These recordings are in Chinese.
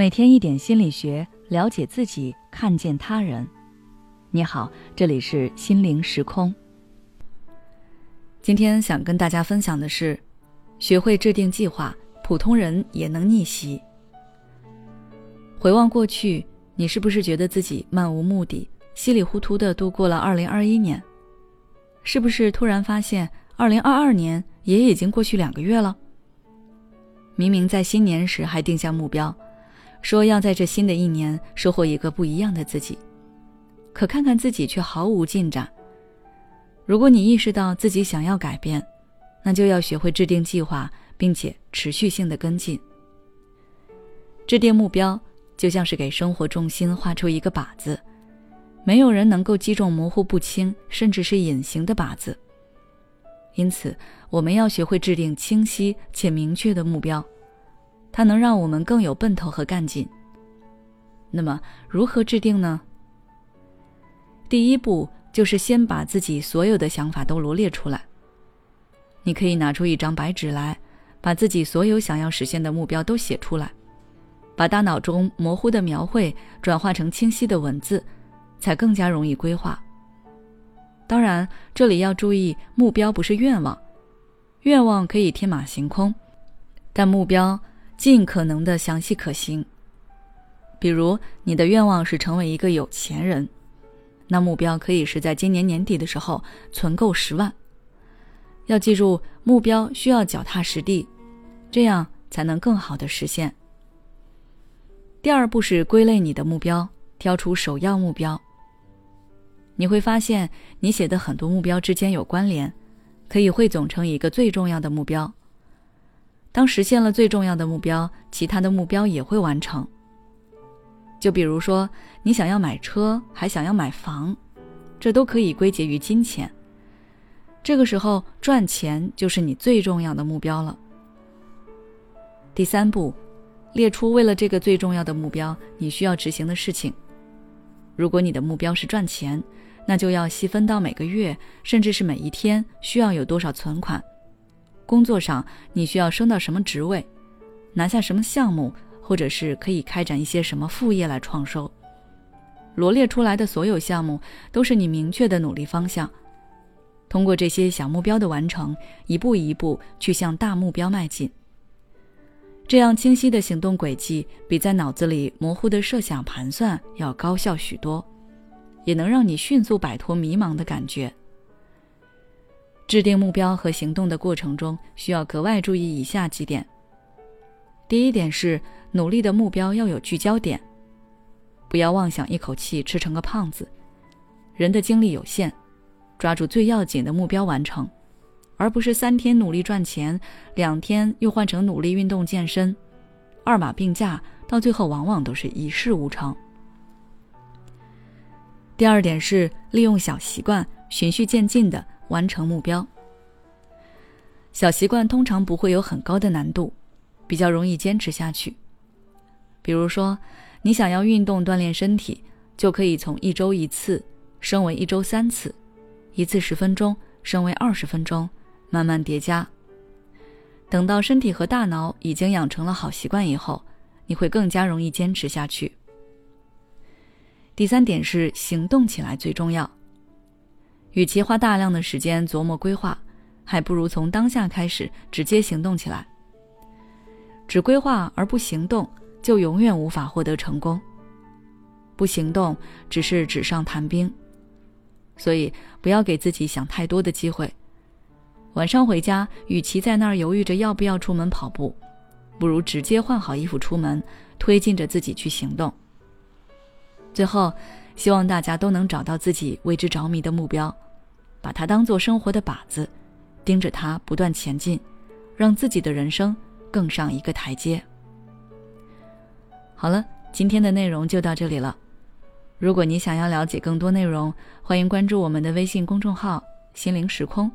每天一点心理学，了解自己，看见他人。你好，这里是心灵时空。今天想跟大家分享的是，学会制定计划，普通人也能逆袭。回望过去，你是不是觉得自己漫无目的、稀里糊涂的度过了二零二一年？是不是突然发现二零二二年也已经过去两个月了？明明在新年时还定下目标。说要在这新的一年收获一个不一样的自己，可看看自己却毫无进展。如果你意识到自己想要改变，那就要学会制定计划，并且持续性的跟进。制定目标就像是给生活重心画出一个靶子，没有人能够击中模糊不清甚至是隐形的靶子。因此，我们要学会制定清晰且明确的目标。它能让我们更有奔头和干劲。那么，如何制定呢？第一步就是先把自己所有的想法都罗列出来。你可以拿出一张白纸来，把自己所有想要实现的目标都写出来，把大脑中模糊的描绘转化成清晰的文字，才更加容易规划。当然，这里要注意，目标不是愿望，愿望可以天马行空，但目标。尽可能的详细可行。比如，你的愿望是成为一个有钱人，那目标可以是在今年年底的时候存够十万。要记住，目标需要脚踏实地，这样才能更好的实现。第二步是归类你的目标，挑出首要目标。你会发现，你写的很多目标之间有关联，可以汇总成一个最重要的目标。当实现了最重要的目标，其他的目标也会完成。就比如说，你想要买车，还想要买房，这都可以归结于金钱。这个时候，赚钱就是你最重要的目标了。第三步，列出为了这个最重要的目标你需要执行的事情。如果你的目标是赚钱，那就要细分到每个月，甚至是每一天需要有多少存款。工作上，你需要升到什么职位，拿下什么项目，或者是可以开展一些什么副业来创收。罗列出来的所有项目都是你明确的努力方向。通过这些小目标的完成，一步一步去向大目标迈进。这样清晰的行动轨迹，比在脑子里模糊的设想盘算要高效许多，也能让你迅速摆脱迷茫的感觉。制定目标和行动的过程中，需要格外注意以下几点。第一点是，努力的目标要有聚焦点，不要妄想一口气吃成个胖子。人的精力有限，抓住最要紧的目标完成，而不是三天努力赚钱，两天又换成努力运动健身，二马并驾，到最后往往都是一事无成。第二点是，利用小习惯，循序渐进的。完成目标。小习惯通常不会有很高的难度，比较容易坚持下去。比如说，你想要运动锻炼身体，就可以从一周一次升为一周三次，一次十分钟升为二十分钟，慢慢叠加。等到身体和大脑已经养成了好习惯以后，你会更加容易坚持下去。第三点是行动起来最重要。与其花大量的时间琢磨规划，还不如从当下开始直接行动起来。只规划而不行动，就永远无法获得成功。不行动只是纸上谈兵，所以不要给自己想太多的机会。晚上回家，与其在那儿犹豫着要不要出门跑步，不如直接换好衣服出门，推进着自己去行动。最后。希望大家都能找到自己为之着迷的目标，把它当做生活的靶子，盯着它不断前进，让自己的人生更上一个台阶。好了，今天的内容就到这里了。如果你想要了解更多内容，欢迎关注我们的微信公众号“心灵时空”，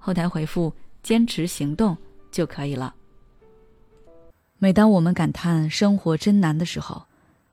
后台回复“坚持行动”就可以了。每当我们感叹生活真难的时候，